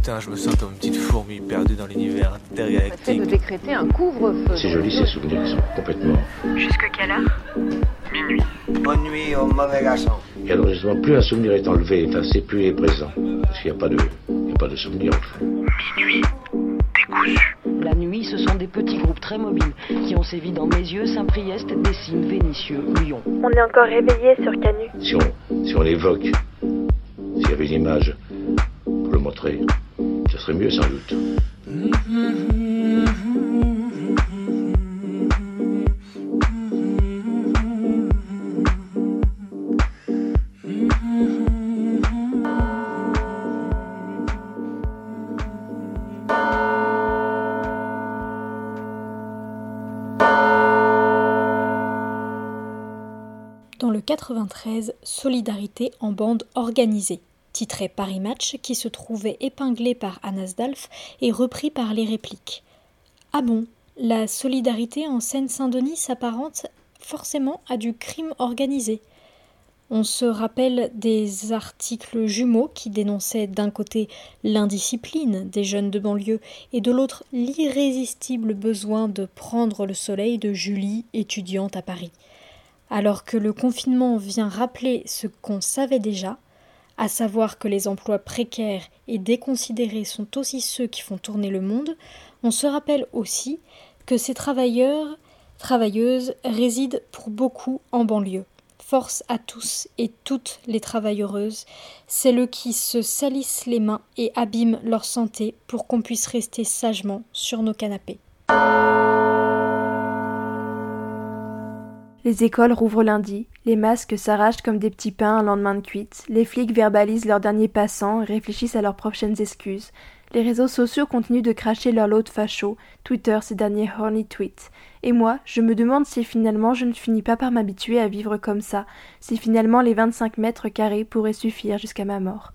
Putain, je me sens comme une petite fourmi perdue dans l'univers intergalactique. de décréter un couvre-feu. C'est joli ces souvenirs qui sont complètement. Jusque quelle heure? Minuit. Bonne nuit au mauvais garçon. Et alors justement, plus un souvenir est enlevé, effacé, plus il est présent. Parce qu'il n'y a pas de, il n'y a pas de souvenir en fait. Minuit. Décousu. La nuit, ce sont des petits groupes très mobiles qui ont sévi dans mes yeux, Saint-Priest, Dessines, Vénissieux, Lyon. On est encore réveillé sur Canu. Si on, si on l'évoque, s'il y avait une image pour le montrer, ce serait mieux sans doute. Dans le 93, Solidarité en bande organisée, titré Paris Match, qui se trouvait épinglé par Anas Dalf et repris par les répliques. Ah bon, la solidarité en Seine-Saint-Denis s'apparente forcément à du crime organisé. On se rappelle des articles jumeaux qui dénonçaient d'un côté l'indiscipline des jeunes de banlieue et de l'autre l'irrésistible besoin de prendre le soleil de Julie, étudiante à Paris. Alors que le confinement vient rappeler ce qu'on savait déjà, à savoir que les emplois précaires et déconsidérés sont aussi ceux qui font tourner le monde, on se rappelle aussi que ces travailleurs, travailleuses résident pour beaucoup en banlieue. Force à tous et toutes les travailleuses, celles qui se salissent les mains et abîment leur santé pour qu'on puisse rester sagement sur nos canapés. Les écoles rouvrent lundi, les masques s'arrachent comme des petits pains un lendemain de cuite, les flics verbalisent leurs derniers passants et réfléchissent à leurs prochaines excuses. Les réseaux sociaux continuent de cracher leur lot de fachos, Twitter ces derniers horny tweets. Et moi, je me demande si finalement je ne finis pas par m'habituer à vivre comme ça, si finalement les 25 mètres carrés pourraient suffire jusqu'à ma mort.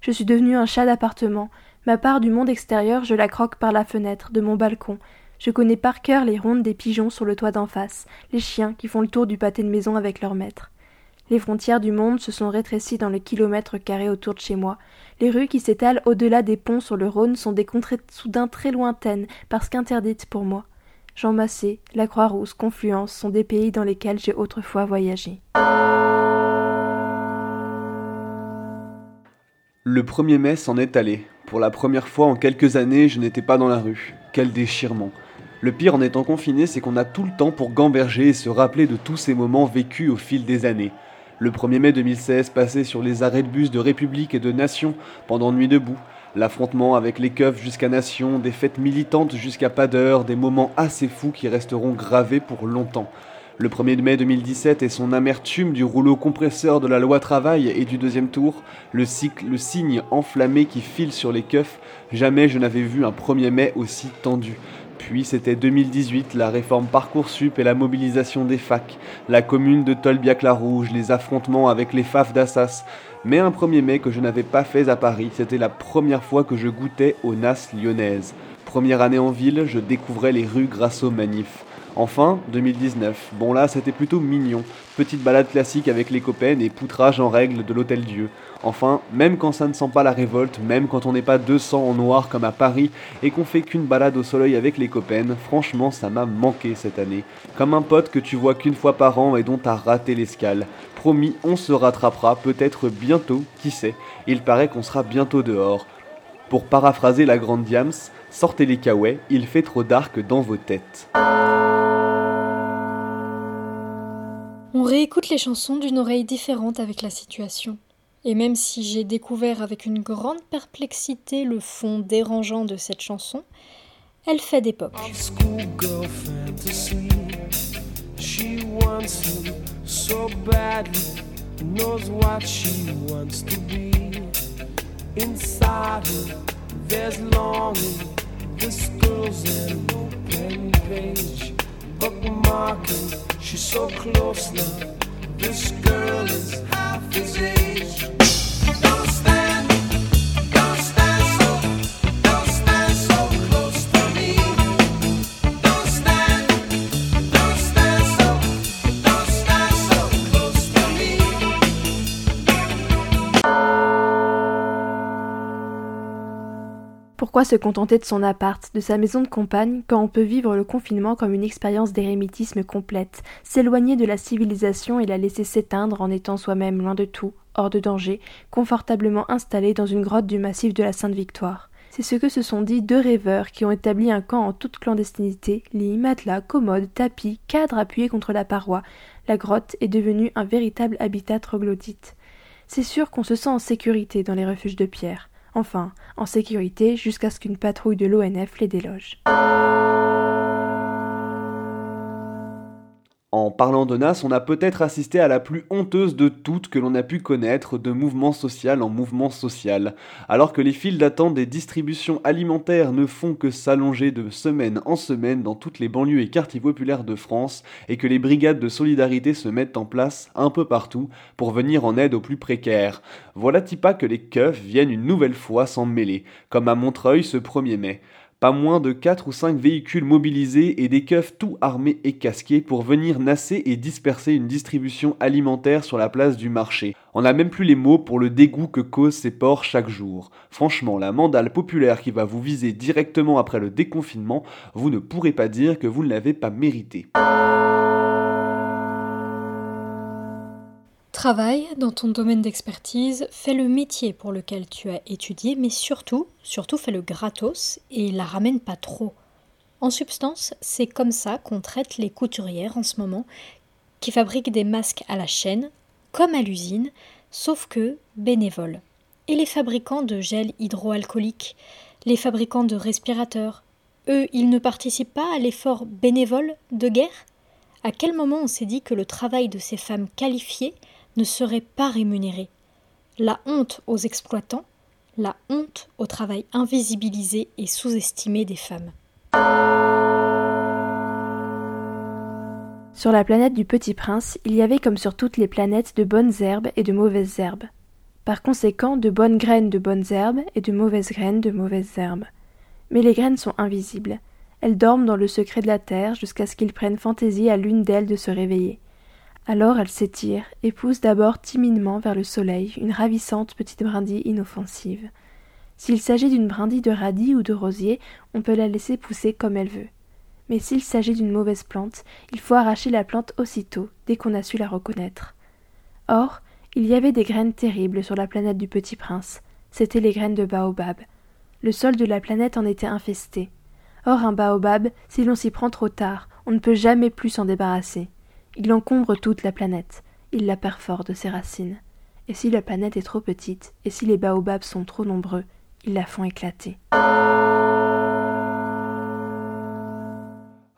Je suis devenu un chat d'appartement, ma part du monde extérieur je la croque par la fenêtre de mon balcon, je connais par cœur les rondes des pigeons sur le toit d'en face, les chiens qui font le tour du pâté de maison avec leur maître. Les frontières du monde se sont rétrécies dans le kilomètre carré autour de chez moi. Les rues qui s'étalent au-delà des ponts sur le Rhône sont des contrées soudain très lointaines, parce qu'interdites pour moi. Jean Massé, la Croix-Rousse, Confluence sont des pays dans lesquels j'ai autrefois voyagé. Le 1er mai s'en est allé. Pour la première fois en quelques années, je n'étais pas dans la rue. Quel déchirement. Le pire en étant confiné, c'est qu'on a tout le temps pour gamberger et se rappeler de tous ces moments vécus au fil des années. Le 1er mai 2016 passé sur les arrêts de bus de République et de Nation pendant Nuit debout, l'affrontement avec les keufs jusqu'à Nation, des fêtes militantes jusqu'à pas des moments assez fous qui resteront gravés pour longtemps. Le 1er mai 2017 et son amertume du rouleau compresseur de la loi travail et du deuxième tour, le, cycle, le signe enflammé qui file sur les keufs, jamais je n'avais vu un 1er mai aussi tendu. Puis c'était 2018, la réforme Parcoursup et la mobilisation des facs, la commune de Tolbiac-la-Rouge, les affrontements avec les FAF d'Assas. Mais un 1er mai que je n'avais pas fait à Paris, c'était la première fois que je goûtais aux NAS lyonnaises. Première année en ville, je découvrais les rues grâce aux manifs. Enfin, 2019. Bon là, c'était plutôt mignon. Petite balade classique avec les copains et poutrage en règle de l'Hôtel Dieu. Enfin, même quand ça ne sent pas la révolte, même quand on n'est pas 200 en noir comme à Paris et qu'on fait qu'une balade au soleil avec les copains, franchement, ça m'a manqué cette année. Comme un pote que tu vois qu'une fois par an et dont t'as raté l'escale. Promis, on se rattrapera peut-être bientôt, qui sait. Il paraît qu'on sera bientôt dehors. Pour paraphraser la grande Diams, sortez les kawaii, il fait trop dark dans vos têtes. On réécoute les chansons d'une oreille différente avec la situation. Et même si j'ai découvert avec une grande perplexité le fond dérangeant de cette chanson, elle fait d'époque. She's so close now. This girl is half his age. Don't stand, Pourquoi se contenter de son appart, de sa maison de campagne, quand on peut vivre le confinement comme une expérience d'érémitisme complète, s'éloigner de la civilisation et la laisser s'éteindre en étant soi-même loin de tout, hors de danger, confortablement installé dans une grotte du massif de la Sainte-Victoire c'est ce que se sont dit deux rêveurs qui ont établi un camp en toute clandestinité, lits, matelas, commodes, tapis, cadres appuyés contre la paroi. La grotte est devenue un véritable habitat troglodyte. C'est sûr qu'on se sent en sécurité dans les refuges de pierre. Enfin, en sécurité jusqu'à ce qu'une patrouille de l'ONF les déloge. En parlant de NAS, on a peut-être assisté à la plus honteuse de toutes que l'on a pu connaître de mouvement social en mouvement social. Alors que les files d'attente des distributions alimentaires ne font que s'allonger de semaine en semaine dans toutes les banlieues et quartiers populaires de France, et que les brigades de solidarité se mettent en place un peu partout pour venir en aide aux plus précaires. Voilà-t-il pas que les keufs viennent une nouvelle fois s'en mêler, comme à Montreuil ce 1er mai. Pas moins de 4 ou 5 véhicules mobilisés et des keufs tout armés et casqués pour venir nasser et disperser une distribution alimentaire sur la place du marché. On n'a même plus les mots pour le dégoût que causent ces ports chaque jour. Franchement, la mandale populaire qui va vous viser directement après le déconfinement, vous ne pourrez pas dire que vous ne l'avez pas mérité. Dans ton domaine d'expertise, fais le métier pour lequel tu as étudié, mais surtout, surtout fais le gratos et la ramène pas trop. En substance, c'est comme ça qu'on traite les couturières en ce moment, qui fabriquent des masques à la chaîne, comme à l'usine, sauf que bénévoles. Et les fabricants de gel hydroalcoolique, les fabricants de respirateurs, eux, ils ne participent pas à l'effort bénévole de guerre? À quel moment on s'est dit que le travail de ces femmes qualifiées ne serait pas rémunéré. La honte aux exploitants, la honte au travail invisibilisé et sous-estimé des femmes. Sur la planète du Petit Prince, il y avait comme sur toutes les planètes de bonnes herbes et de mauvaises herbes. Par conséquent, de bonnes graines de bonnes herbes et de mauvaises graines de mauvaises herbes. Mais les graines sont invisibles. Elles dorment dans le secret de la terre jusqu'à ce qu'il prenne fantaisie à l'une d'elles de se réveiller. Alors elle s'étire et pousse d'abord timidement vers le soleil une ravissante petite brindille inoffensive. S'il s'agit d'une brindille de radis ou de rosier, on peut la laisser pousser comme elle veut. Mais s'il s'agit d'une mauvaise plante, il faut arracher la plante aussitôt, dès qu'on a su la reconnaître. Or, il y avait des graines terribles sur la planète du Petit Prince. C'étaient les graines de baobab. Le sol de la planète en était infesté. Or, un baobab, si l'on s'y prend trop tard, on ne peut jamais plus s'en débarrasser. Il encombre toute la planète, il la perfore de ses racines. Et si la planète est trop petite, et si les baobabs sont trop nombreux, ils la font éclater.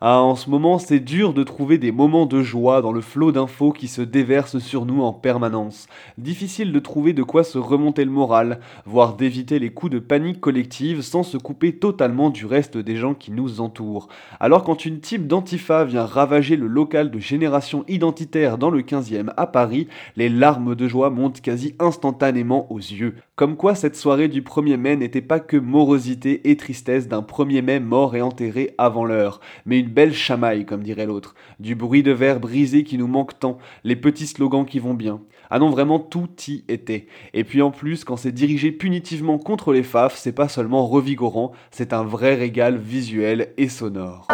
Ah, en ce moment, c'est dur de trouver des moments de joie dans le flot d'infos qui se déversent sur nous en permanence. Difficile de trouver de quoi se remonter le moral, voire d'éviter les coups de panique collective sans se couper totalement du reste des gens qui nous entourent. Alors quand une type d'antifa vient ravager le local de génération identitaire dans le 15e à Paris, les larmes de joie montent quasi instantanément aux yeux. Comme quoi cette soirée du 1er mai n'était pas que morosité et tristesse d'un 1er mai mort et enterré avant l'heure, mais une belle chamaille, comme dirait l'autre. Du bruit de verre brisé qui nous manque tant, les petits slogans qui vont bien. Ah non, vraiment, tout y était. Et puis en plus, quand c'est dirigé punitivement contre les FAF, c'est pas seulement revigorant, c'est un vrai régal visuel et sonore.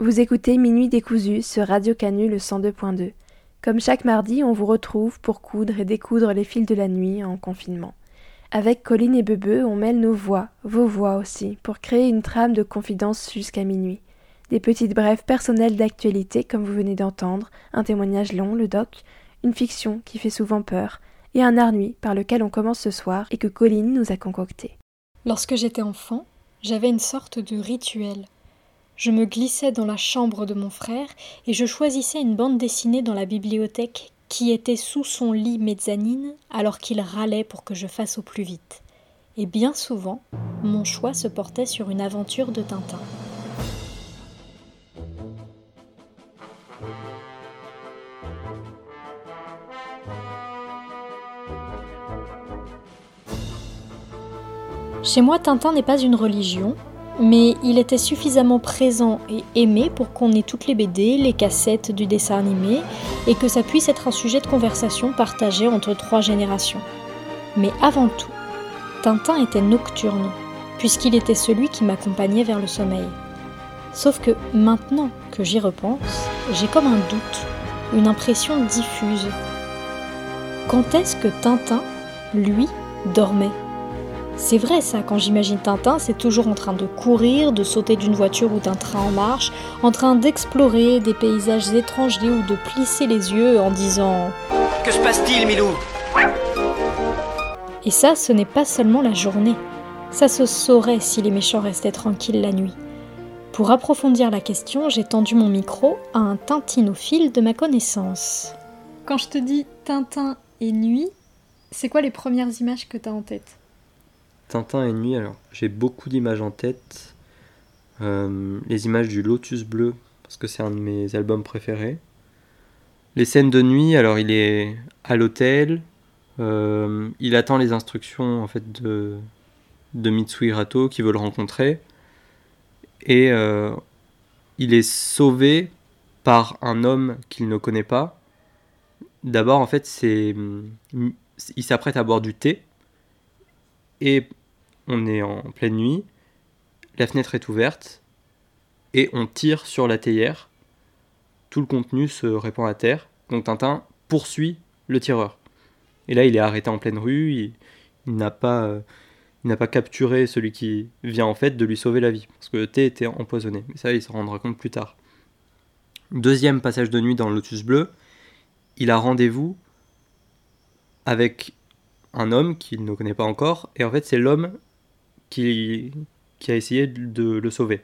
Vous écoutez Minuit décousu sur Radio Canu le 102.2. Comme chaque mardi, on vous retrouve pour coudre et découdre les fils de la nuit en confinement. Avec Colline et Bebeu, on mêle nos voix, vos voix aussi, pour créer une trame de confidence jusqu'à minuit. Des petites brèves personnelles d'actualité, comme vous venez d'entendre, un témoignage long, le doc, une fiction qui fait souvent peur, et un art nuit par lequel on commence ce soir et que Colline nous a concocté. Lorsque j'étais enfant, j'avais une sorte de rituel. Je me glissais dans la chambre de mon frère et je choisissais une bande dessinée dans la bibliothèque qui était sous son lit mezzanine alors qu'il râlait pour que je fasse au plus vite. Et bien souvent, mon choix se portait sur une aventure de Tintin. Chez moi, Tintin n'est pas une religion, mais il était suffisamment présent et aimé pour qu'on ait toutes les BD, les cassettes du dessin animé, et que ça puisse être un sujet de conversation partagé entre trois générations. Mais avant tout, Tintin était nocturne, puisqu'il était celui qui m'accompagnait vers le sommeil. Sauf que maintenant que j'y repense, j'ai comme un doute, une impression diffuse. Quand est-ce que Tintin, lui, dormait? C'est vrai ça, quand j'imagine Tintin, c'est toujours en train de courir, de sauter d'une voiture ou d'un train en marche, en train d'explorer des paysages étrangers ou de plisser les yeux en disant Que se passe-t-il, Milou? Et ça, ce n'est pas seulement la journée. Ça se saurait si les méchants restaient tranquilles la nuit. Pour approfondir la question, j'ai tendu mon micro à un tintinophile de ma connaissance. Quand je te dis Tintin et nuit, c'est quoi les premières images que tu as en tête? Tintin et nuit, alors j'ai beaucoup d'images en tête. Euh, les images du Lotus bleu, parce que c'est un de mes albums préférés. Les scènes de nuit, alors il est à l'hôtel, euh, il attend les instructions en fait de, de Mitsui Rato qui veut le rencontrer. Et euh, il est sauvé par un homme qu'il ne connaît pas. D'abord, en fait, c'est il s'apprête à boire du thé et on est en pleine nuit. La fenêtre est ouverte et on tire sur la théière. Tout le contenu se répand à terre. Donc Tintin poursuit le tireur. Et là, il est arrêté en pleine rue. Il, il n'a pas, euh, n'a pas capturé celui qui vient en fait de lui sauver la vie, parce que le thé était empoisonné. Mais ça, il se rendra compte plus tard. Deuxième passage de nuit dans le Lotus Bleu, il a rendez-vous avec un homme qu'il ne connaît pas encore, et en fait c'est l'homme qui, qui a essayé de le sauver,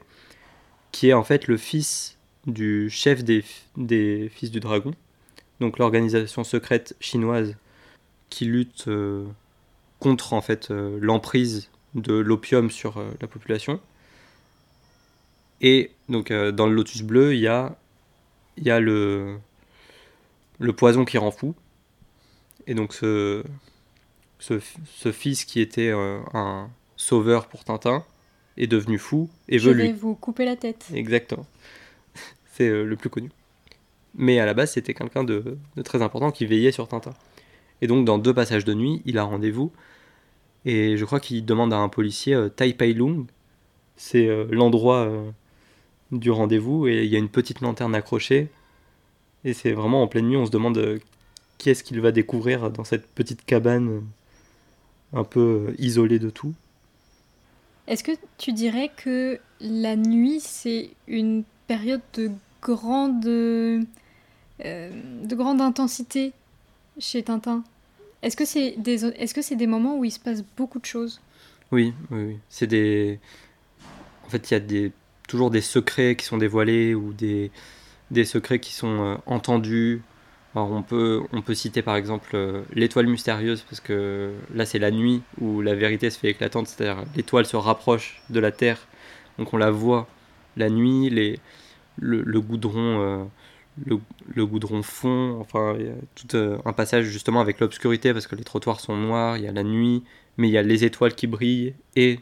qui est en fait le fils du chef des, des Fils du Dragon, donc l'organisation secrète chinoise qui lutte euh, contre en fait euh, l'emprise de l'opium sur euh, la population. Et donc dans le lotus bleu, il y a, y a le, le poison qui rend fou. Et donc ce, ce, ce fils qui était un sauveur pour Tintin est devenu fou et Je veut vais lui. vous couper la tête. Exactement. C'est euh, le plus connu. Mais à la base, c'était quelqu'un de, de très important qui veillait sur Tintin. Et donc, dans deux passages de nuit, il a rendez-vous. Et je crois qu'il demande à un policier euh, Tai Pai Lung. C'est euh, l'endroit euh, du rendez-vous. Et il y a une petite lanterne accrochée. Et c'est vraiment en pleine nuit, on se demande euh, qui est-ce qu'il va découvrir dans cette petite cabane un peu isolée de tout. Est-ce que tu dirais que la nuit, c'est une période de grande, euh, de grande intensité chez Tintin? Est-ce que c'est des, que c'est des moments où il se passe beaucoup de choses? Oui, oui, oui. C'est des. En fait, il y a des, toujours des secrets qui sont dévoilés ou des, des secrets qui sont euh, entendus. On peut, citer par exemple euh, l'étoile mystérieuse, parce que là, c'est la nuit où la vérité se fait éclatante, c'est-à-dire l'étoile se rapproche de la Terre, donc on la voit la nuit, le, goudron. euh, le, goudron fond, enfin, tout euh, un passage justement avec l'obscurité parce que les trottoirs sont noirs, il y a la nuit, mais il y a les étoiles qui brillent et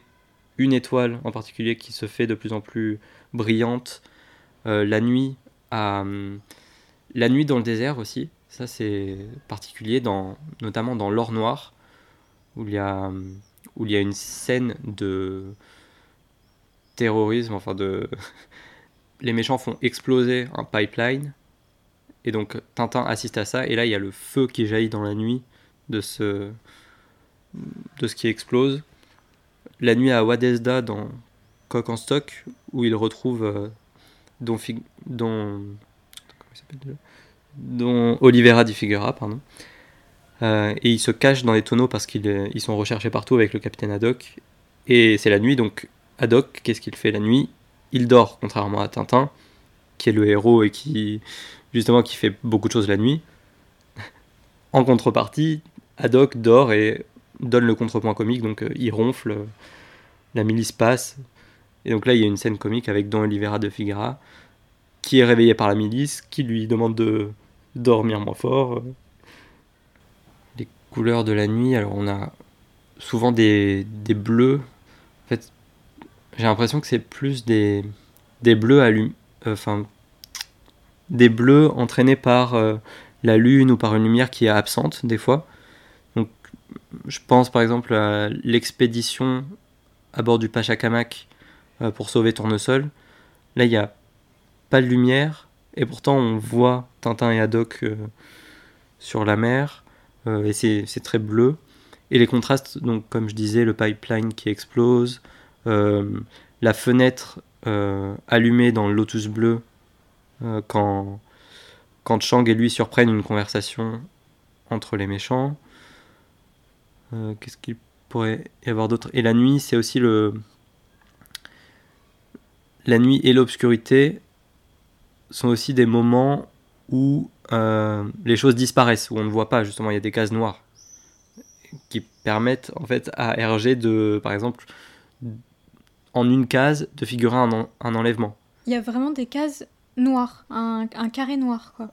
une étoile en particulier qui se fait de plus en plus brillante. La nuit, à, la nuit dans le désert aussi, ça c'est particulier, dans, notamment dans l'or noir, où il y a, une scène de terrorisme, enfin de... les méchants font exploser un pipeline, et donc Tintin assiste à ça, et là il y a le feu qui jaillit dans la nuit de ce, de qui explose. La nuit à Wadesda dans Coq en stock, où il retrouve euh, Don, Fig- Don, il s'appelle déjà Don Oliveira di Figuera, pardon. Euh, et il se cache dans les tonneaux parce qu'ils euh, ils sont recherchés partout avec le capitaine Haddock. Et c'est la nuit, donc Haddock, qu'est-ce qu'il fait la nuit? Il dort, contrairement à Tintin, qui est le héros et qui, justement, qui fait beaucoup de choses la nuit. En contrepartie, Haddock dort et donne le contrepoint comique, donc euh, il ronfle, la milice passe. Et donc là, il y a une scène comique avec Don Oliveira de Figuera, qui est réveillé par la milice, qui lui demande de dormir moins fort. euh. Les couleurs de la nuit, alors on a souvent des, des bleus. En fait, j'ai l'impression que c'est plus des, des bleus allum... Enfin, des bleus entraînés par euh, la lune ou par une lumière qui est absente des fois. Donc je pense par exemple à l'expédition à bord du Pachacamac euh, pour sauver Tournesol. Là, il n'y a pas de lumière, et pourtant on voit Tintin et Haddock euh, sur la mer, euh, et c'est très bleu. Et les contrastes, donc comme je disais, le pipeline qui explose, euh, la fenêtre allumée dans le Lotus bleu quand, quand Chang et lui surprennent une conversation entre les méchants. Qu'est-ce qu'il pourrait y avoir d'autre? Et la nuit, c'est aussi le. La nuit et l'obscurité sont aussi des moments où euh, les choses disparaissent, où on ne voit pas, justement, il y a des cases noires qui permettent en fait à RG de, par exemple, en une case, de figurer un, en- un enlèvement. Il y a vraiment des cases noires, un, un carré noir, quoi.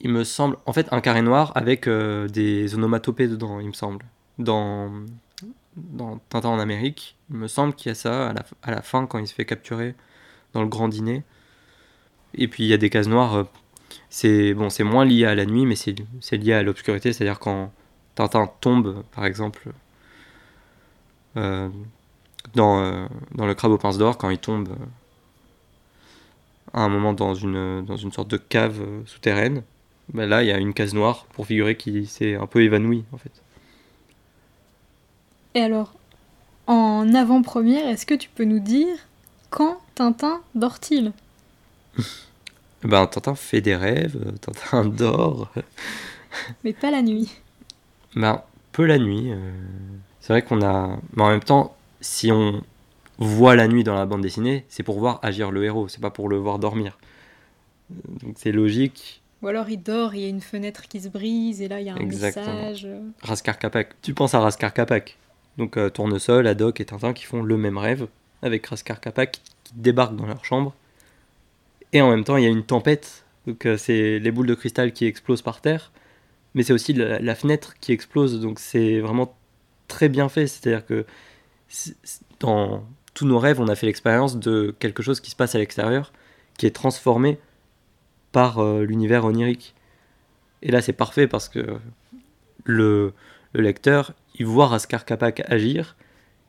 Il me semble, en fait, un carré noir avec euh, des onomatopées dedans, il me semble. Dans, dans Tintin en Amérique, il me semble qu'il y a ça à la, à la fin quand il se fait capturer dans le grand dîner. Et puis il y a des cases noires, euh, c'est bon, c'est moins lié à la nuit, mais c'est lié à l'obscurité, c'est-à-dire quand Tintin tombe, par exemple, euh, dans, euh, dans le crabe aux pinces d'or, quand il tombe à un moment dans une, dans une sorte de cave souterraine, ben là il y a une case noire pour figurer qu'il s'est un peu évanoui en fait. Et alors, en avant-première, est-ce que tu peux nous dire quand Tintin dort-il? Ben Tintin fait des rêves, euh, Tintin dort, Mais pas la nuit. ben peu la nuit. euh, C'est vrai qu'on a, mais en même temps, si on voit la nuit dans la bande dessinée, c'est pour voir agir le héros, c'est pas pour le voir dormir. Donc c'est logique. Ou alors il dort, il y a une fenêtre qui se brise, et là il y a un Exactement. message. Raskar Kapak. Tu penses à Raskar Kapak. Donc euh, Tournesol, Haddock et Tintin qui font le même rêve avec Raskar Kapak qui débarquent dans leur chambre. Et en même temps, il y a une tempête. Donc euh, c'est les boules de cristal qui explosent par terre. Mais c'est aussi la, fenêtre qui explose. Donc c'est vraiment très bien fait. C'est-à-dire que dans tous nos rêves, on a fait l'expérience de quelque chose qui se passe à l'extérieur qui est transformé par euh, l'univers onirique. Et là, c'est parfait parce que le, le lecteur, il voit Raskar Kapak agir,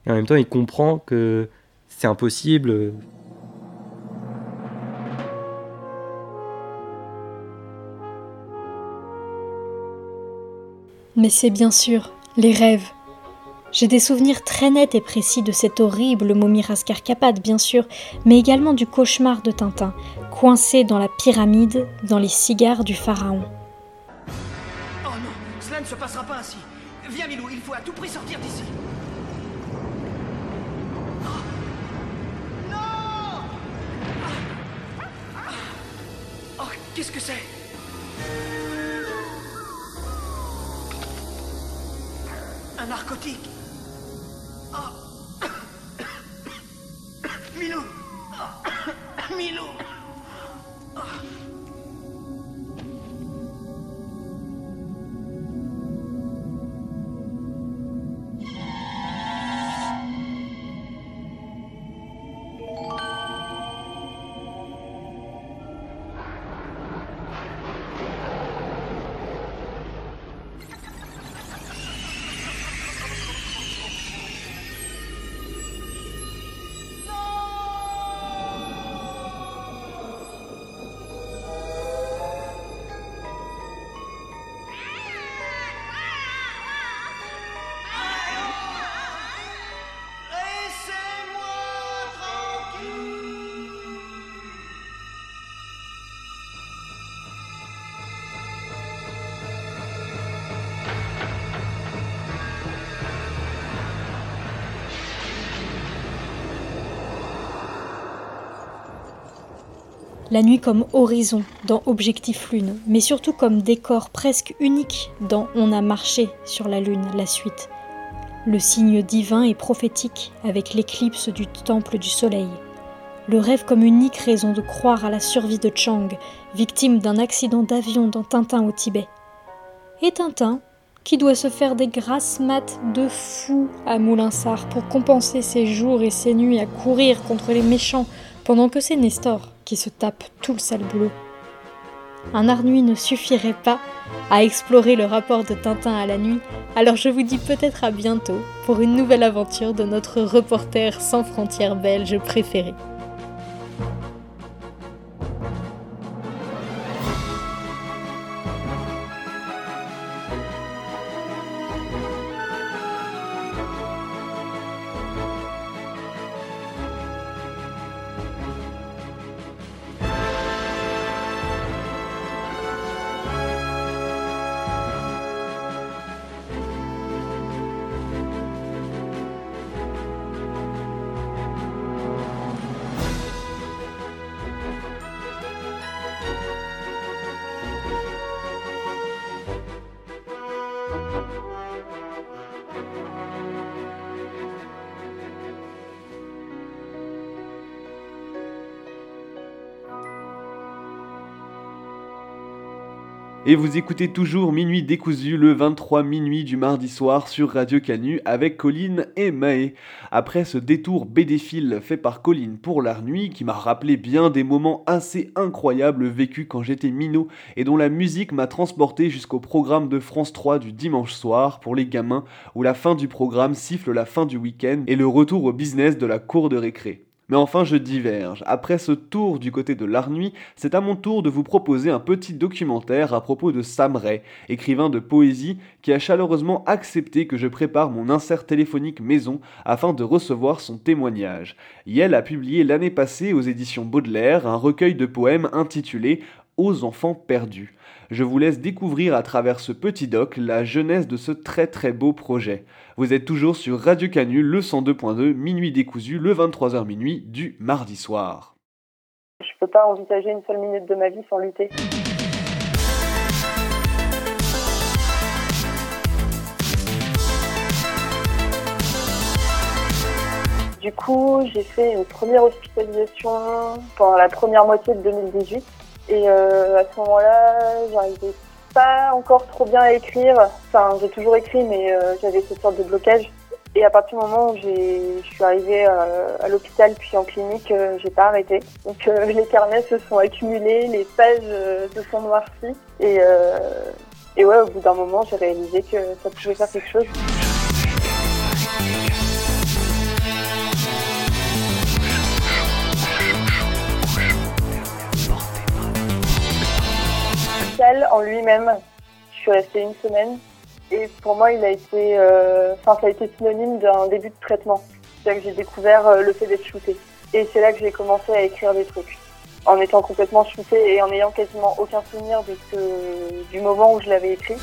et en même temps, il comprend que c'est impossible. Mais c'est bien sûr les rêves. J'ai des souvenirs très nets et précis de cette horrible momie Rascarcapade, bien sûr, mais également du cauchemar de Tintin, coincé dans la pyramide, dans les cigares du pharaon. Oh non, cela ne se passera pas ainsi. Viens, Milou, il faut à tout prix sortir d'ici. Oh. Oh, qu'est-ce que c'est? Narcotique La nuit comme horizon dans Objectif Lune, mais surtout comme décor presque unique dans On a marché sur la Lune, la suite. Le signe divin et prophétique avec l'éclipse du temple du soleil. Le rêve comme unique raison de croire à la survie de Chang, victime d'un accident d'avion dans Tintin au Tibet. Et Tintin, qui doit se faire des grasses maths de fou à Moulinsart pour compenser ses jours et ses nuits à courir contre les méchants pendant que c'est Nestor qui se tape tout le sale boulot. Un Arnuit ne suffirait pas à explorer le rapport de Tintin à la nuit, alors je vous dis peut-être à bientôt pour une nouvelle aventure de notre reporter sans frontières belge préféré. Et vous écoutez toujours Minuit décousu le 23 minuit du mardi soir sur Radio Canu avec Colline et Maë. Après ce détour bédéphile fait par Colline pour la nuit qui m'a rappelé bien des moments assez incroyables vécus quand j'étais minot et dont la musique m'a transporté jusqu'au programme de France 3 du dimanche soir pour les gamins où la fin du programme siffle la fin du week-end et le retour au business de la cour de récré. Mais enfin, je diverge. Après ce tour du côté de l'Arnuit, c'est à mon tour de vous proposer un petit documentaire à propos de Sam Ray, écrivain de poésie qui a chaleureusement accepté que je prépare mon insert téléphonique maison afin de recevoir son témoignage. Yel a publié l'année passée aux éditions Baudelaire un recueil de poèmes intitulé Aux enfants perdus. Je vous laisse découvrir à travers ce petit doc la jeunesse de ce très très beau projet. Vous êtes toujours sur Radio Canu, le 102.2, minuit décousu, le 23h minuit du mardi soir. Je peux pas envisager une seule minute de ma vie sans lutter. Du coup, j'ai fait une première hospitalisation pendant la première moitié de 2018. Et euh, à ce moment-là, j'arrivais pas encore trop bien à écrire. Enfin, j'ai toujours écrit, mais euh, j'avais cette sorte de blocage. Et à partir du moment où je suis arrivée euh, à l'hôpital puis en clinique, j'ai pas arrêté. Donc euh, les carnets se sont accumulés, les pages se sont noircies. Et, et ouais, au bout d'un moment, j'ai réalisé que ça pouvait faire quelque chose. En lui-même, je suis restée une semaine et pour moi, il a été, euh, enfin, ça a été synonyme d'un début de traitement. C'est là que j'ai découvert euh, le fait d'être shootée. Et c'est là que j'ai commencé à écrire des trucs. En étant complètement shootée et en n'ayant quasiment aucun souvenir de ce, du moment où je l'avais écrit.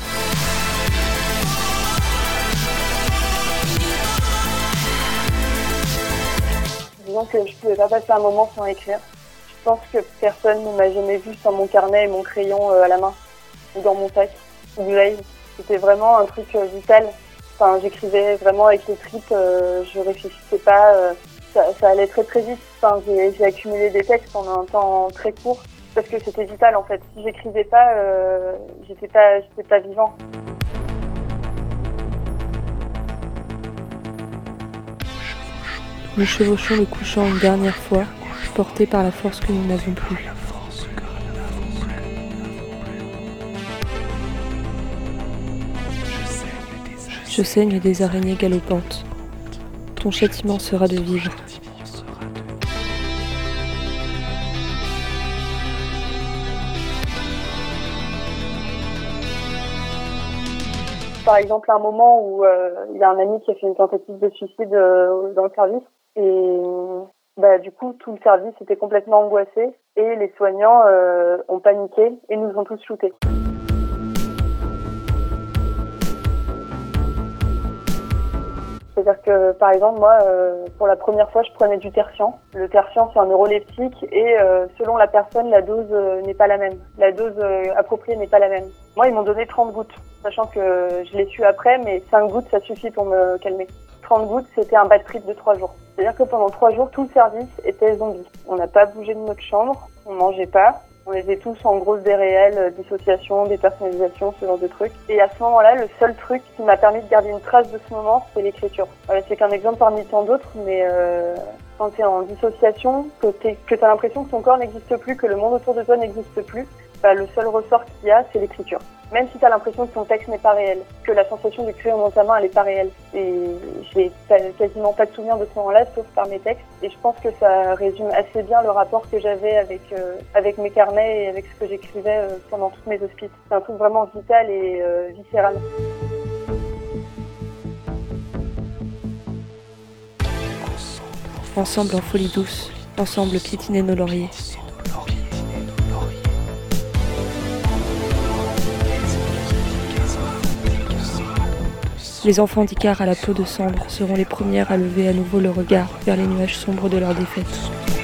Disons que je pouvais pas passer un moment sans écrire. Je pense que personne ne m'a jamais vu sans mon carnet et mon crayon euh, à la main, ou dans mon sac, ou du live. C'était vraiment un truc euh, vital. Enfin, j'écrivais vraiment avec les tripes, euh, je réfléchissais pas, ça, allait très très vite. Enfin, j'ai j'ai accumulé des textes en un temps très court parce que c'était vital en fait. Si j'écrivais pas, euh, j'étais pas, j'étais pas vivant. Nous chevauchons le couchant une dernière fois, portés par la force que nous n'avons plus. Je saigne des araignées galopantes. Ton châtiment sera de vivre. Par exemple, un moment où euh, il y a un ami qui a fait une tentative de suicide euh, dans le service et bah, du coup tout le service était complètement angoissé et les soignants euh, ont paniqué et nous ont tous shootés. C'est-à-dire que, par exemple, moi, euh, pour la première fois, je prenais du tertian. Le tertian, c'est un neuroleptique et euh, selon la personne, la dose n'est pas la même. La dose appropriée n'est pas la même. Moi, ils m'ont donné 30 gouttes, sachant que je l'ai su après, mais 5 gouttes, ça suffit pour me calmer. 30 gouttes, c'était un bad trip de 3 jours. C'est-à-dire que pendant 3 jours, tout le service était zombie. On n'a pas bougé de notre chambre, on mangeait pas, on était tous en grosse déréelle, euh, dissociation, dépersonnalisation, ce genre de trucs. Et à ce moment-là, le seul truc qui m'a permis de garder une trace de ce moment, c'est l'écriture. C'est qu'un exemple parmi tant d'autres, mais euh, quand tu es en dissociation, que tu as l'impression que ton corps n'existe plus, que le monde autour de toi n'existe plus, bah, le seul ressort qu'il y a, c'est l'écriture. Même si tu as l'impression que ton texte n'est pas réel, que la sensation d'écrire dans ta main, elle n'est pas réelle. Et j'ai quasiment pas de souvenir de ce moment-là, sauf par mes textes. Et je pense que ça résume assez bien le rapport que j'avais avec, euh, mes carnets et avec ce que j'écrivais euh, pendant toutes mes hospices. C'est un truc vraiment vital et euh, viscéral. Ensemble en folie douce, ensemble piétiner nos lauriers. Les enfants d'Icar à la peau de cendre seront les premières à lever à nouveau le regard vers les nuages sombres de leur défaite.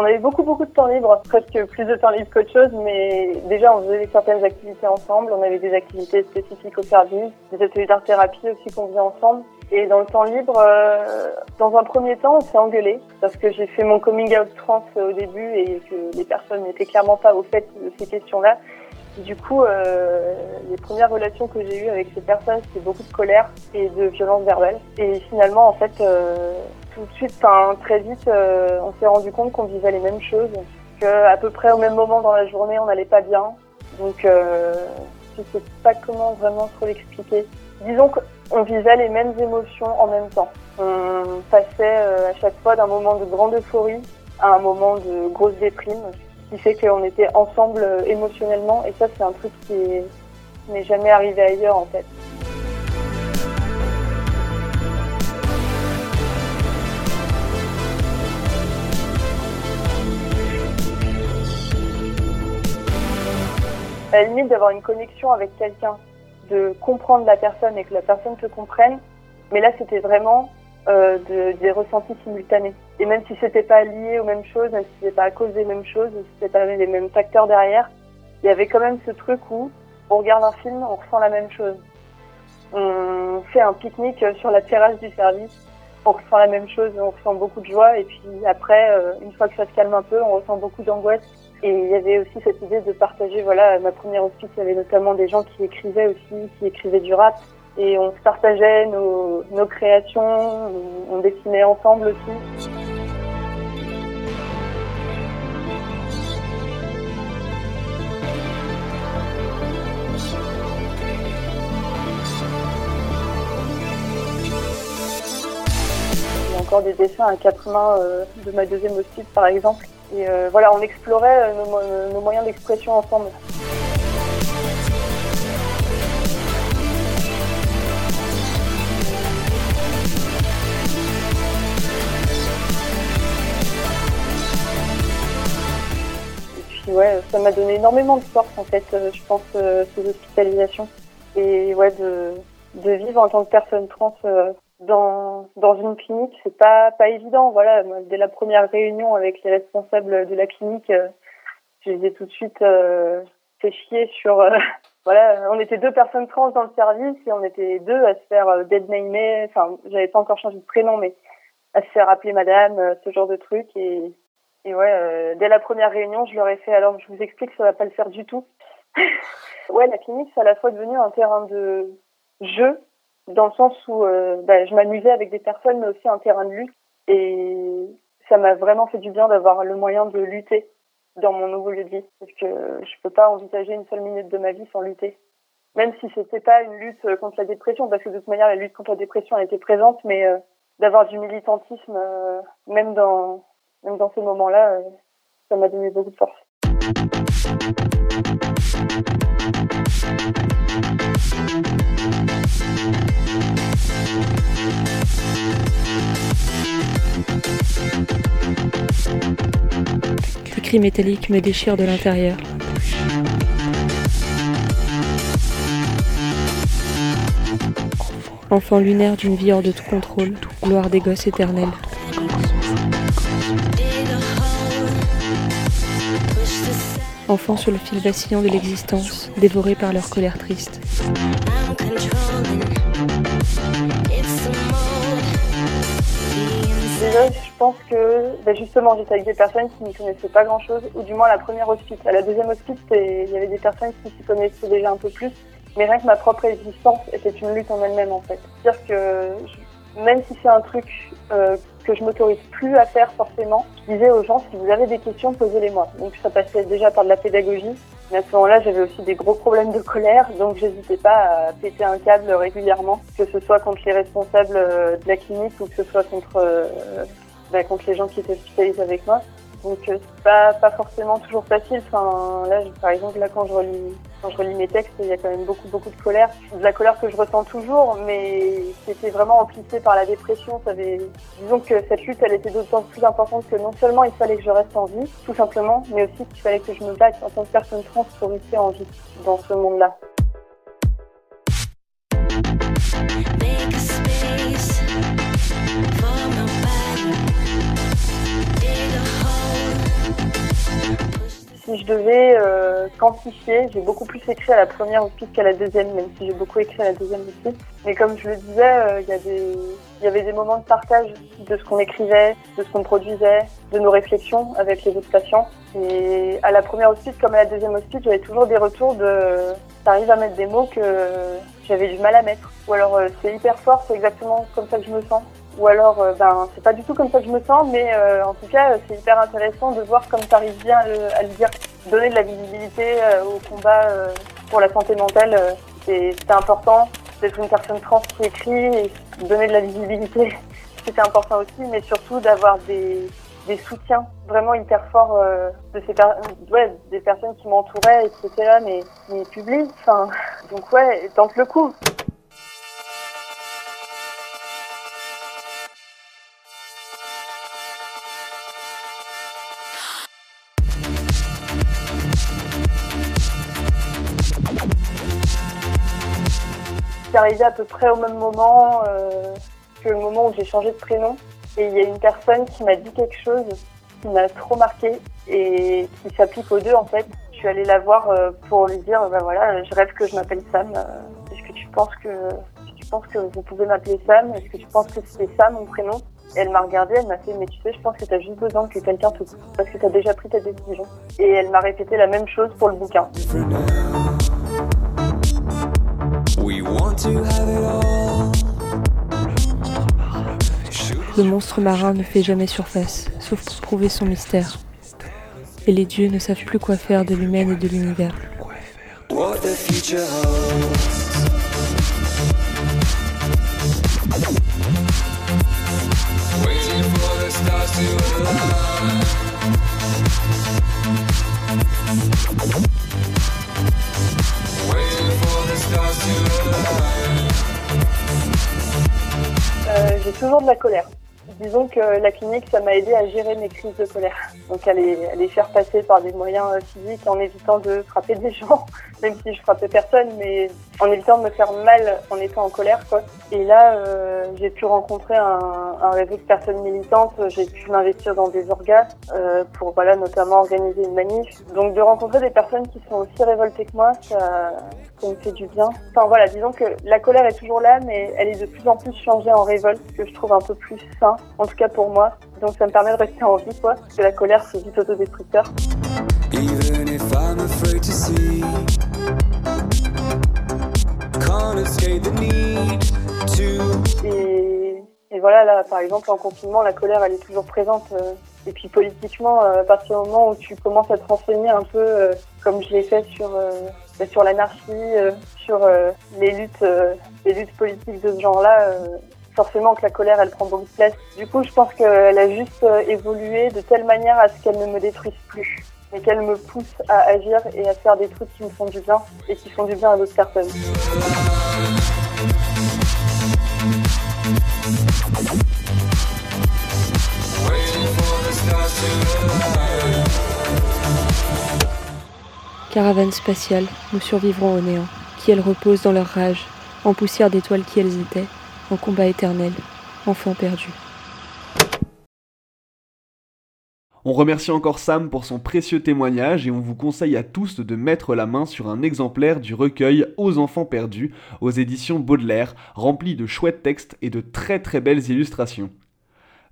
On avait beaucoup beaucoup de temps libre, presque plus de temps libre qu'autre chose, mais déjà on faisait certaines activités ensemble, on avait des activités spécifiques au service, des ateliers d'art thérapie aussi qu'on faisait ensemble. Et dans le temps libre, euh, dans un premier temps, on s'est engueulé parce que j'ai fait mon coming out trans au début et que les personnes n'étaient clairement pas au fait de ces questions-là. Du coup, euh, les premières relations que j'ai eues avec ces personnes, c'était beaucoup de colère et de violence verbale. Et finalement, en fait, euh, tout de suite, enfin, très vite, euh, on s'est rendu compte qu'on vivait les mêmes choses, qu'à peu près au même moment dans la journée, on n'allait pas bien. Donc, euh, je sais pas comment vraiment trop l'expliquer. Disons qu'on vivait les mêmes émotions en même temps. On passait euh, à chaque fois d'un moment de grande euphorie à un moment de grosse déprime, ce qui fait qu'on était ensemble euh, émotionnellement. Et ça, c'est un truc qui n'est jamais arrivé ailleurs, en fait. À la limite d'avoir une connexion avec quelqu'un, de comprendre la personne et que la personne te comprenne. Mais là, c'était vraiment euh, de- des ressentis simultanés. Et même si c'était pas lié aux mêmes choses, même si c'était pas à cause des mêmes choses, si c'était pas les mêmes facteurs derrière, il y avait quand même ce truc où on regarde un film, on ressent la même chose. On fait un pique-nique sur la terrasse du service, on ressent la même chose, on ressent beaucoup de joie. Et puis après, euh, une fois que ça se calme un peu, on ressent beaucoup d'angoisse. Et il y avait aussi cette idée de partager, voilà, ma première hospice, il y avait notamment des gens qui écrivaient aussi, qui écrivaient du rap. Et on partageait nos, créations, on, dessinait ensemble aussi. Encore des dessins à quatre mains euh, de ma deuxième hospice, par exemple. Et euh, voilà, on explorait euh, nos, mo- nos moyens d'expression ensemble. Ouais, ça m'a donné énormément de force en fait, euh, je pense, euh, ces hospitalisations. Et ouais, de, de vivre en tant que personne trans euh, dans, dans une clinique, c'est pas, pas évident. Voilà, dès la première réunion avec les responsables de la clinique, euh, je les ai tout de suite euh, fait chier sur... euh, voilà, on était deux personnes trans dans le service et on était deux à se faire euh, deadnamer. Enfin, j'avais pas encore changé de prénom, mais à se faire appeler madame, euh, ce genre de truc. Et, et ouais, dès la première réunion, je leur ai fait, alors je vous explique, ça va pas le faire du tout. ouais, la clinique, c'est à la fois devenu un terrain de jeu, dans le sens où euh, bah, je m'amusais avec des personnes, mais aussi un terrain de lutte. Et ça m'a vraiment fait du bien d'avoir le moyen de lutter dans mon nouveau lieu de vie. Parce que je peux pas envisager une seule minute de ma vie sans lutter. Même si c'était pas une lutte contre la dépression, parce que de toute manière, la lutte contre la dépression, elle était présente, mais euh, d'avoir du militantisme, euh, même dans, même dans ces moments-là, euh, ça m'a donné beaucoup de force. Les cris métalliques me déchirent de l'intérieur. Enfant lunaire d'une vie hors de tout contrôle, gloire des gosses éternels. Enfants sur le fil vacillant de l'existence, dévorés par leur colère triste. Pense que bah, justement, j'étais avec des personnes qui ne connaissaient pas grand-chose, ou du moins la première hospice. À la deuxième hospice, il y avait des personnes qui s'y connaissaient déjà un peu plus, mais rien que ma propre existence était une lutte en elle-même en fait. C'est-à-dire que je- même si c'est un truc euh, que je m'autorise plus à faire forcément, je disais aux gens si vous avez des questions, posez-les-moi. Donc ça passait déjà par de la pédagogie. Mais à ce moment-là, j'avais aussi des gros problèmes de colère, donc j'hésitais pas à péter un câble régulièrement, que ce soit contre les responsables euh, de la clinique ou que ce soit contre, euh, bah, contre les gens qui étaient hospitalisés avec moi. Donc euh, c'est pas pas forcément toujours facile. Enfin là, par exemple, là quand je relis quand je relis mes textes, il y a quand même beaucoup beaucoup de colère, de la colère que je ressens toujours, mais c'était vraiment amplifié par la dépression. Ça avait, disons que cette lutte, elle était d'autant plus importante que non seulement il fallait que je reste en vie, tout simplement, mais aussi qu'il fallait que je me batte en tant que personne trans pour rester en vie dans ce monde-là. Si je devais euh, quantifier, j'ai beaucoup plus écrit à la première hospice qu'à la deuxième, même si j'ai beaucoup écrit à la deuxième aussi. Mais comme je le disais, euh, il y avait des moments de partage de ce qu'on écrivait, de ce qu'on produisait, de nos réflexions avec les autres patients. Et à la première hospice comme à la deuxième hospice, j'avais toujours des retours de t'arrives à mettre des mots que j'avais du mal à mettre. Ou alors euh, c'est hyper fort, c'est exactement comme ça que je me sens. Ou alors, euh, ben, c'est pas du tout comme ça que je me sens, mais euh, en tout cas, euh, c'est hyper intéressant de voir comme tu arrives bien à le, à le dire. Donner de la visibilité au combat pour la santé mentale, c'est important. D'être une personne trans qui écrit et donner de la visibilité, c'était important aussi, mais surtout d'avoir des, des soutiens vraiment hyper forts euh, de ces per- ouais, des personnes qui m'entouraient, etc. Mais, mais publient, enfin, donc ouais, tente le coup. Arrivé à peu près au même moment euh, que le moment où j'ai changé de prénom. Et il y a une personne qui m'a dit quelque chose qui m'a trop marqué et qui s'applique aux deux en fait. Je suis allée la voir euh, pour lui dire, bah voilà, je rêve que je m'appelle Sam. Euh, Est-ce que tu penses que tu penses que vous pouvez m'appeler Sam? Est-ce que tu penses que c'est ça mon prénom? Et elle m'a regardée, elle m'a fait, mais tu sais, je pense que tu as juste besoin que quelqu'un te parce que tu as déjà pris ta décision. Et elle m'a répété la même chose pour le bouquin. Le monstre marin ne fait jamais surface, sauf pour prouver son mystère. Et les dieux ne savent plus quoi faire de l'humaine et de l'univers. What the future holds. Waiting for the stars to j'ai toujours de la colère. Disons que la clinique, ça m'a aidé à gérer mes crises de colère. Donc à les, à les faire passer par des moyens euh, physiques en évitant de frapper des gens, même si je frappais personne, mais en évitant de me faire mal en étant en colère. quoi. Et là, euh, j'ai pu rencontrer un, un réseau de personnes militantes, j'ai pu m'investir dans des orgas euh, pour voilà, notamment organiser une manif. Donc de rencontrer des personnes qui sont aussi révoltées que moi, ça, ça me fait du bien. Enfin voilà, disons que la colère est toujours là, mais elle est de plus en plus changée en révolte, que je trouve un peu plus sain, en tout cas pour moi. Donc ça me permet de rester en vie, quoi, parce que la colère, c'est vite autodestructeur. Even if I'm afraid to see, can't escape the need to. Et, et voilà, là, par exemple, en confinement, la colère, elle est toujours présente. euh, et puis politiquement, euh, à partir du moment où tu commences à te renseigner un peu, euh, comme je l'ai fait sur bah, sur l'anarchie, sur les luttes, les luttes politiques de ce genre-là, forcément que la colère, elle prend beaucoup de place. Du coup, je pense qu'elle a juste euh, évolué de telle manière à ce qu'elle ne me détruise plus, mais qu'elle me pousse à agir et à faire des trucs qui me font du bien et qui font du bien à d'autres personnes. Caravane spatiale, nous survivrons au néant, qui elles reposent dans leur rage, en poussière d'étoiles qui elles étaient, en combat éternel, enfants perdus. On remercie encore Sam pour son précieux témoignage et on vous conseille à tous de mettre la main sur un exemplaire du recueil Aux enfants perdus aux éditions Baudelaire, rempli de chouettes textes et de très très belles illustrations.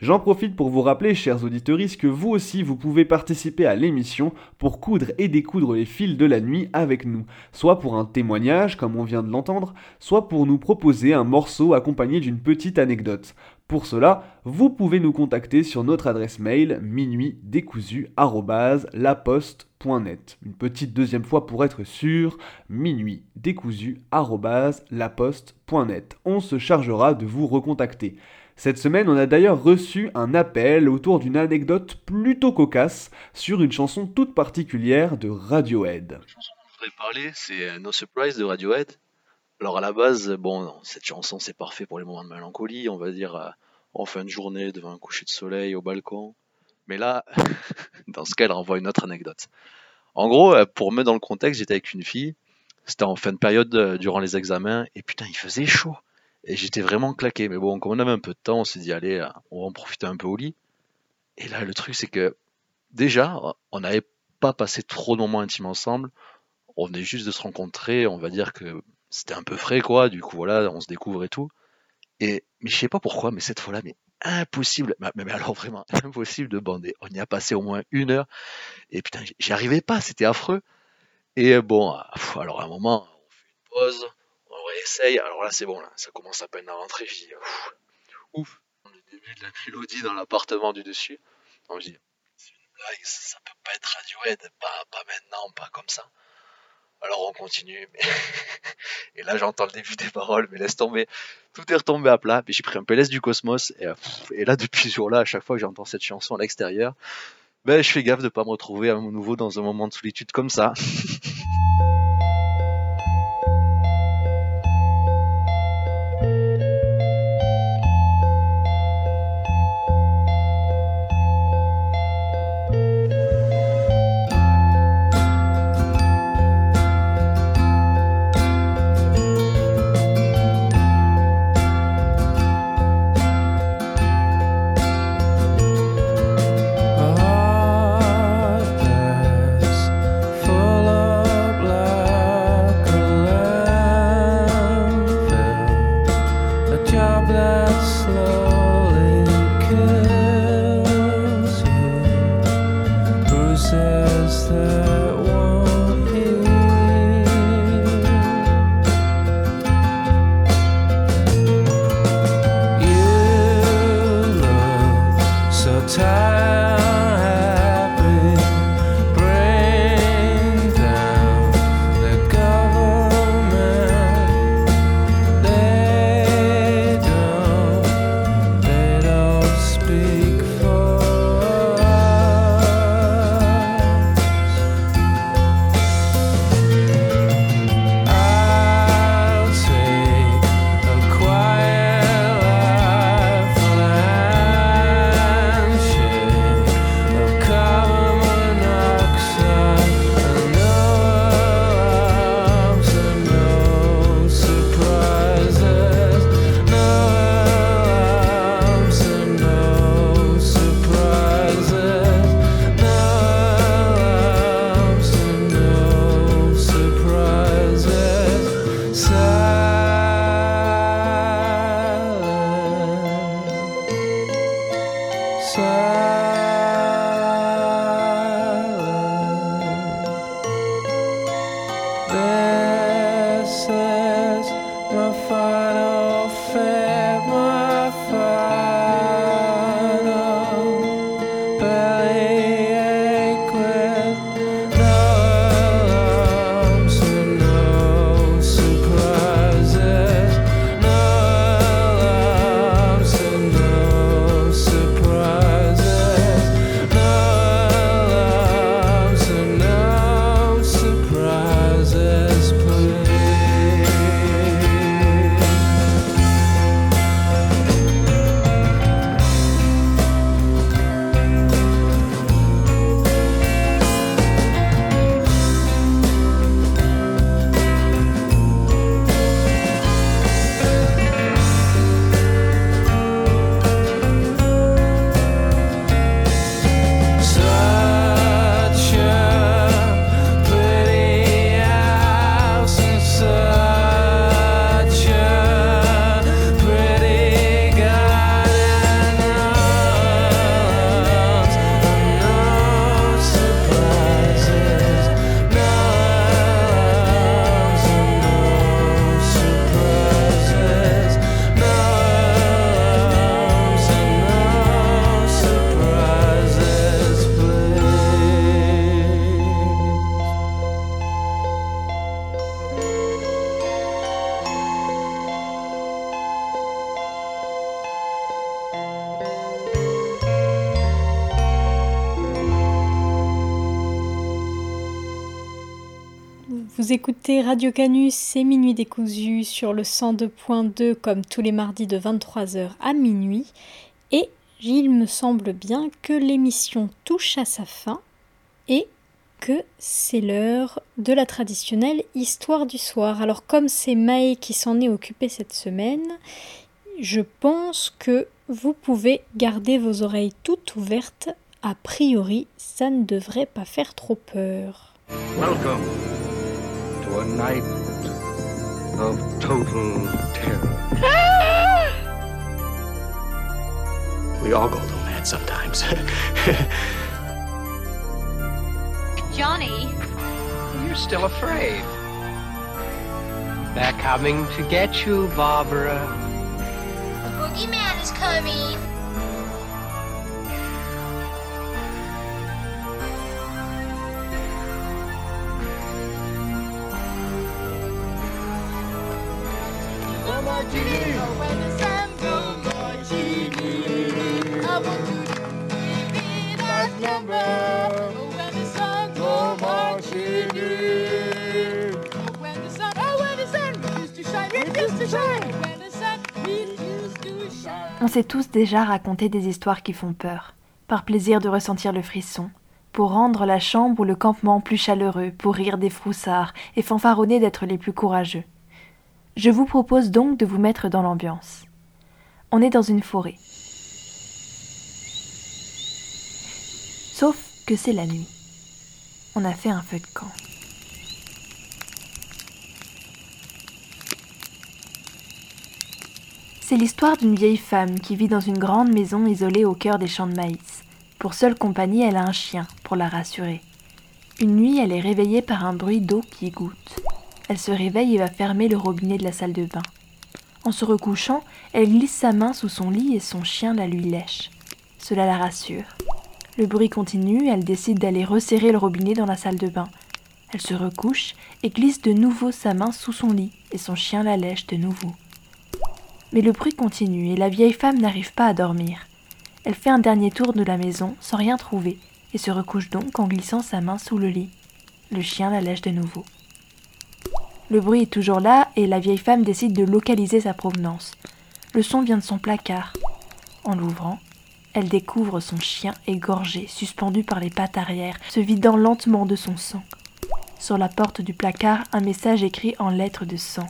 J'en profite pour vous rappeler, chers auditeurs, que vous aussi vous pouvez participer à l'émission pour coudre et découdre les fils de la nuit avec nous, soit pour un témoignage comme on vient de l'entendre, soit pour nous proposer un morceau accompagné d'une petite anecdote. Pour cela, vous pouvez nous contacter sur notre adresse mail minuitdécousu@laposte.net. Une petite deuxième fois pour être sûr, minuitdécousu@laposte.net. On se chargera de vous recontacter. Cette semaine, on a d'ailleurs reçu un appel autour d'une anecdote plutôt cocasse sur une chanson toute particulière de Radiohead. Je voudrais parler, c'est euh, No Surprise de Radiohead. Alors à la base, bon, cette chanson c'est parfait pour les moments de mélancolie, on va dire euh, en fin de journée devant un coucher de soleil au balcon. Mais là, dans ce cas, elle renvoie une autre anecdote. En gros, euh, pour mettre dans le contexte, j'étais avec une fille, c'était en fin de période durant les examens, et putain, il faisait chaud. Et j'étais vraiment claqué. Mais bon, comme on avait un peu de temps, on s'est dit, allez, euh, on va en profiter un peu au lit. Et là, le truc, c'est que déjà, on n'avait pas passé trop de moments intimes ensemble. On venait juste de se rencontrer, on va dire que c'était un peu frais, quoi. Du coup, voilà, on se découvre et tout. Et, mais je sais pas pourquoi, mais cette fois-là, mais impossible, mais, mais alors vraiment impossible de bander. On y a passé au moins une heure, et putain, j'y- arrivais pas, c'était affreux. Et bon, euh, alors à un moment, on fait une pause, réessaye, alors là c'est bon, là, ça commence à peine à rentrer, je dis, ouf, ouf, début de la mélodie dans l'appartement du dessus. Donc je dis, c'est une blague, ça, peut pas être Radiohead, pas, pas maintenant, pas comme ça. Alors on continue, et là j'entends le début des paroles, mais laisse tomber, tout est retombé à plat, mais j'ai pris un PLS du cosmos, et, euh, et là depuis ce jour-là, à chaque fois que j'entends cette chanson à l'extérieur, ben je fais gaffe de pas me retrouver à nouveau dans un moment de solitude comme ça. Radio Canus, c'est Minuit décousu sur le 102.2 comme tous les mardis de 23h à minuit. Et il me semble bien que l'émission touche à sa fin et que c'est l'heure de la traditionnelle histoire du soir. Alors comme c'est Maë qui s'en est occupé cette semaine, je pense que vous pouvez garder vos oreilles toutes ouvertes. A priori, ça ne devrait pas faire trop peur. To a night of total terror. We all go a little mad sometimes. Johnny, You're still afraid. They're coming to get you, Barbara. the boogeyman is coming. On s'est tous déjà raconté des histoires qui font peur, par plaisir de ressentir le frisson, pour rendre la chambre ou le campement plus chaleureux, pour rire des froussards et fanfaronner d'être les plus courageux. Je vous propose donc de vous mettre dans l'ambiance. On est dans une forêt. Sauf que c'est la nuit. On a fait un feu de camp. C'est l'histoire d'une vieille femme qui vit dans une grande maison isolée au cœur des champs de maïs. Pour seule compagnie, elle a un chien, pour la rassurer. Une nuit, elle est réveillée par un bruit d'eau qui goutte. Elle se réveille et va fermer le robinet de la salle de bain. En se recouchant, elle glisse sa main sous son lit et son chien la lui lèche. Cela la rassure. Le bruit continue, elle décide d'aller resserrer le robinet dans la salle de bain. Elle se recouche et glisse de nouveau sa main sous son lit et son chien la lèche de nouveau. Mais le bruit continue et la vieille femme n'arrive pas à dormir. Elle fait un dernier tour de la maison sans rien trouver et se recouche donc en glissant sa main sous le lit. Le chien la lèche de nouveau. Le bruit est toujours là et la vieille femme décide de localiser sa provenance. Le son vient de son placard. En l'ouvrant, elle découvre son chien égorgé, suspendu par les pattes arrière, se vidant lentement de son sang. Sur la porte du placard, un message écrit en lettres de sang.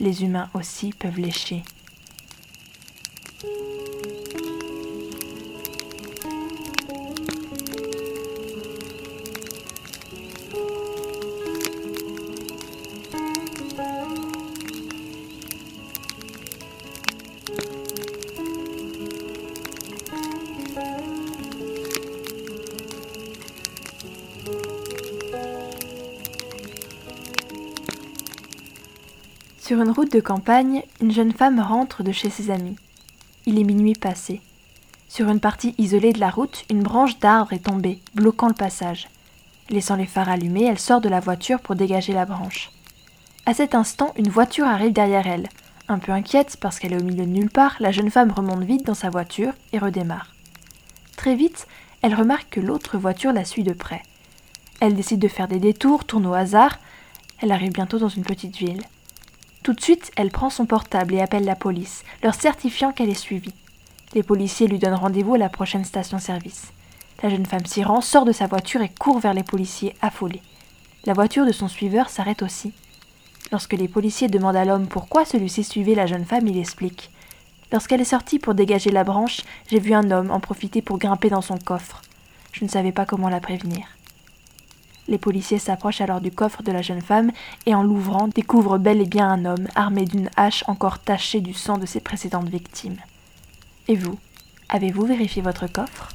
Les humains aussi peuvent lécher. Sur une route de campagne, une jeune femme rentre de chez ses amis. Il est minuit passé. Sur une partie isolée de la route, une branche d'arbre est tombée, bloquant le passage. Laissant les phares allumés, elle sort de la voiture pour dégager la branche. À cet instant, une voiture arrive derrière elle. Un peu inquiète parce qu'elle est au milieu de nulle part, la jeune femme remonte vite dans sa voiture et redémarre. Très vite, elle remarque que l'autre voiture la suit de près. Elle décide de faire des détours, tourne au hasard. Elle arrive bientôt dans une petite ville. Tout de suite, elle prend son portable et appelle la police, leur certifiant qu'elle est suivie. Les policiers lui donnent rendez-vous à la prochaine station-service. La jeune femme s'y rend, sort de sa voiture et court vers les policiers, affolée. La voiture de son suiveur s'arrête aussi. Lorsque les policiers demandent à l'homme pourquoi celui-ci suivait la jeune femme, il explique. Lorsqu'elle est sortie pour dégager la branche, j'ai vu un homme en profiter pour grimper dans son coffre. Je ne savais pas comment la prévenir. Les policiers s'approchent alors du coffre de la jeune femme et en l'ouvrant découvrent bel et bien un homme armé d'une hache encore tachée du sang de ses précédentes victimes. Et vous, avez-vous vérifié votre coffre?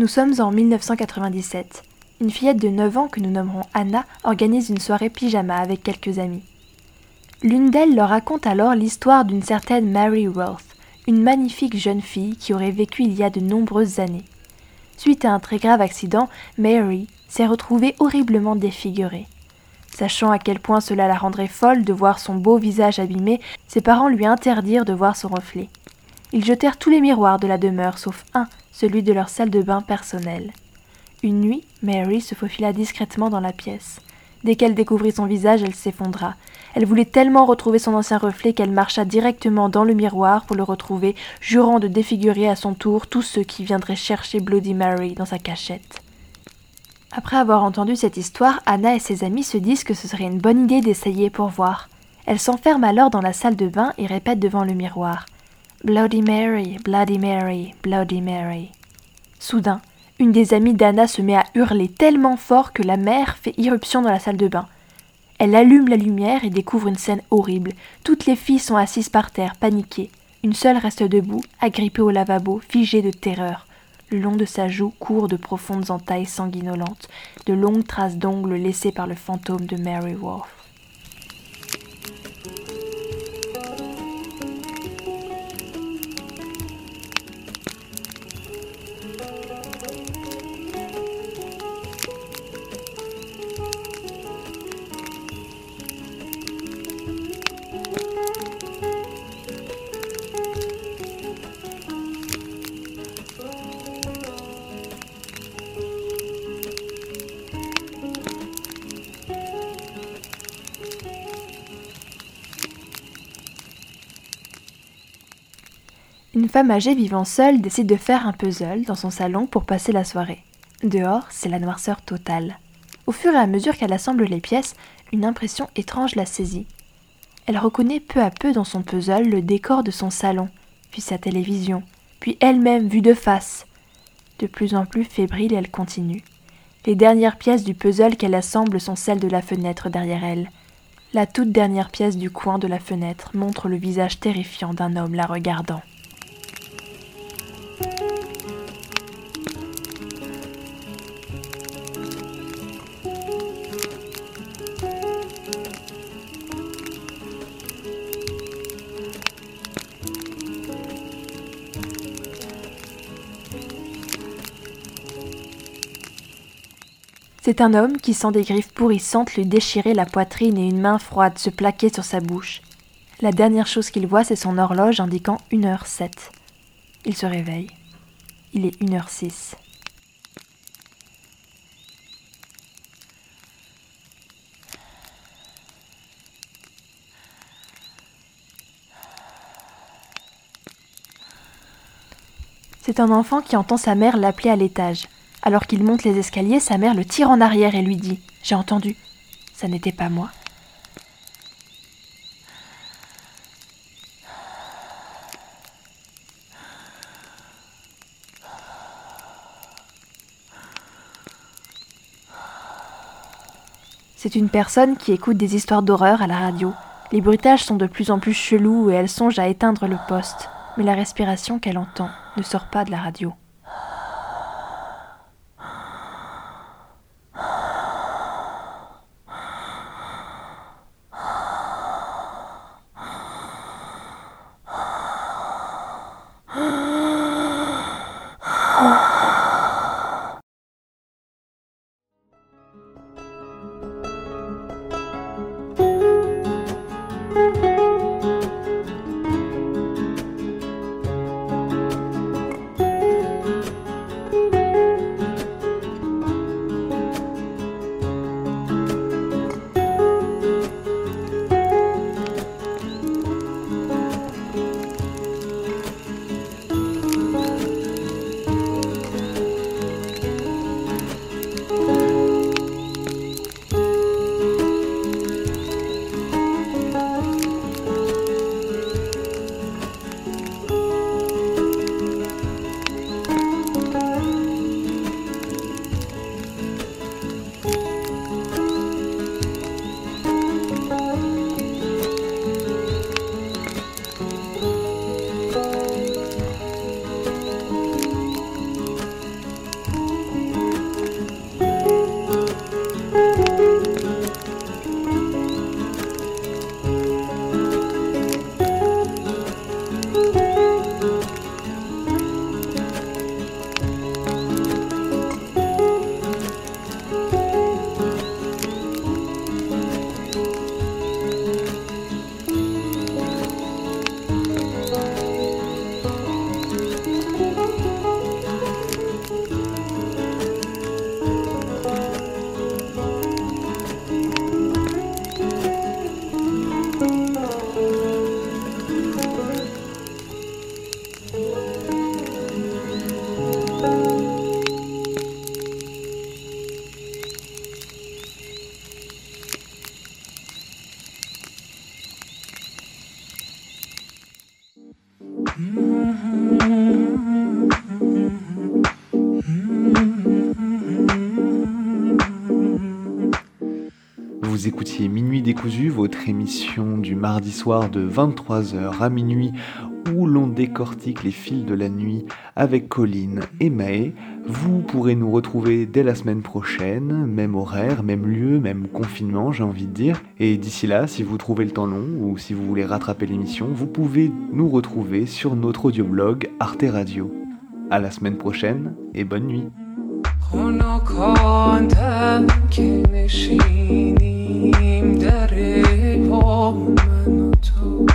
Nous sommes en 1997. Une fillette de 9 ans que nous nommerons Anna organise une soirée pyjama avec quelques amis. L'une d'elles leur raconte alors l'histoire d'une certaine Mary Worth, une magnifique jeune fille qui aurait vécu il y a de nombreuses années. Suite à un très grave accident, Mary s'est retrouvée horriblement défigurée. Sachant à quel point cela la rendrait folle de voir son beau visage abîmé, ses parents lui interdirent de voir son reflet. Ils jetèrent tous les miroirs de la demeure sauf un, celui de leur salle de bain personnelle. Une nuit, Mary se faufila discrètement dans la pièce. Dès qu'elle découvrit son visage, elle s'effondra. Elle voulait tellement retrouver son ancien reflet qu'elle marcha directement dans le miroir pour le retrouver, jurant de défigurer à son tour tous ceux qui viendraient chercher Bloody Mary dans sa cachette. Après avoir entendu cette histoire, Anna et ses amis se disent que ce serait une bonne idée d'essayer pour voir. Elle s'enferme alors dans la salle de bain et répète devant le miroir Bloody Mary, Bloody Mary, Bloody Mary. Soudain, une des amies d'Anna se met à hurler tellement fort que la mère fait irruption dans la salle de bain. Elle allume la lumière et découvre une scène horrible. Toutes les filles sont assises par terre, paniquées. Une seule reste debout, agrippée au lavabo, figée de terreur. Le long de sa joue courent de profondes entailles sanguinolentes, de longues traces d'ongles laissées par le fantôme de Mary Worth. Femme âgée vivant seule décide de faire un puzzle dans son salon pour passer la soirée. Dehors, c'est la noirceur totale. Au fur et à mesure qu'elle assemble les pièces, une impression étrange la saisit. Elle reconnaît peu à peu dans son puzzle le décor de son salon, puis sa télévision, puis elle-même vue de face. De plus en plus fébrile, elle continue. Les dernières pièces du puzzle qu'elle assemble sont celles de la fenêtre derrière elle. La toute dernière pièce du coin de la fenêtre montre le visage terrifiant d'un homme la regardant. C'est un homme qui sent des griffes pourrissantes lui déchirer la poitrine et une main froide se plaquer sur sa bouche. La dernière chose qu'il voit, c'est son horloge indiquant 1h07. Il se réveille. Il est 1h06. C'est un enfant qui entend sa mère l'appeler à l'étage. Alors qu'il monte les escaliers, sa mère le tire en arrière et lui dit J'ai entendu. Ça n'était pas moi. C'est une personne qui écoute des histoires d'horreur à la radio. Les bruitages sont de plus en plus chelous et elle songe à éteindre le poste. Mais la respiration qu'elle entend ne sort pas de la radio. Vous écoutiez Minuit décousu, votre émission du mardi soir de 23h à minuit où l'on décortique les fils de la nuit avec Colline et Maë. Vous pourrez nous retrouver dès la semaine prochaine, même horaire, même lieu, même confinement, j'ai envie de dire. Et d'ici là, si vous trouvez le temps long ou si vous voulez rattraper l'émission, vous pouvez nous retrouver sur notre audioblog Arte Radio. À la semaine prochaine et bonne nuit. خنکانتم که نشینیم در با من تو.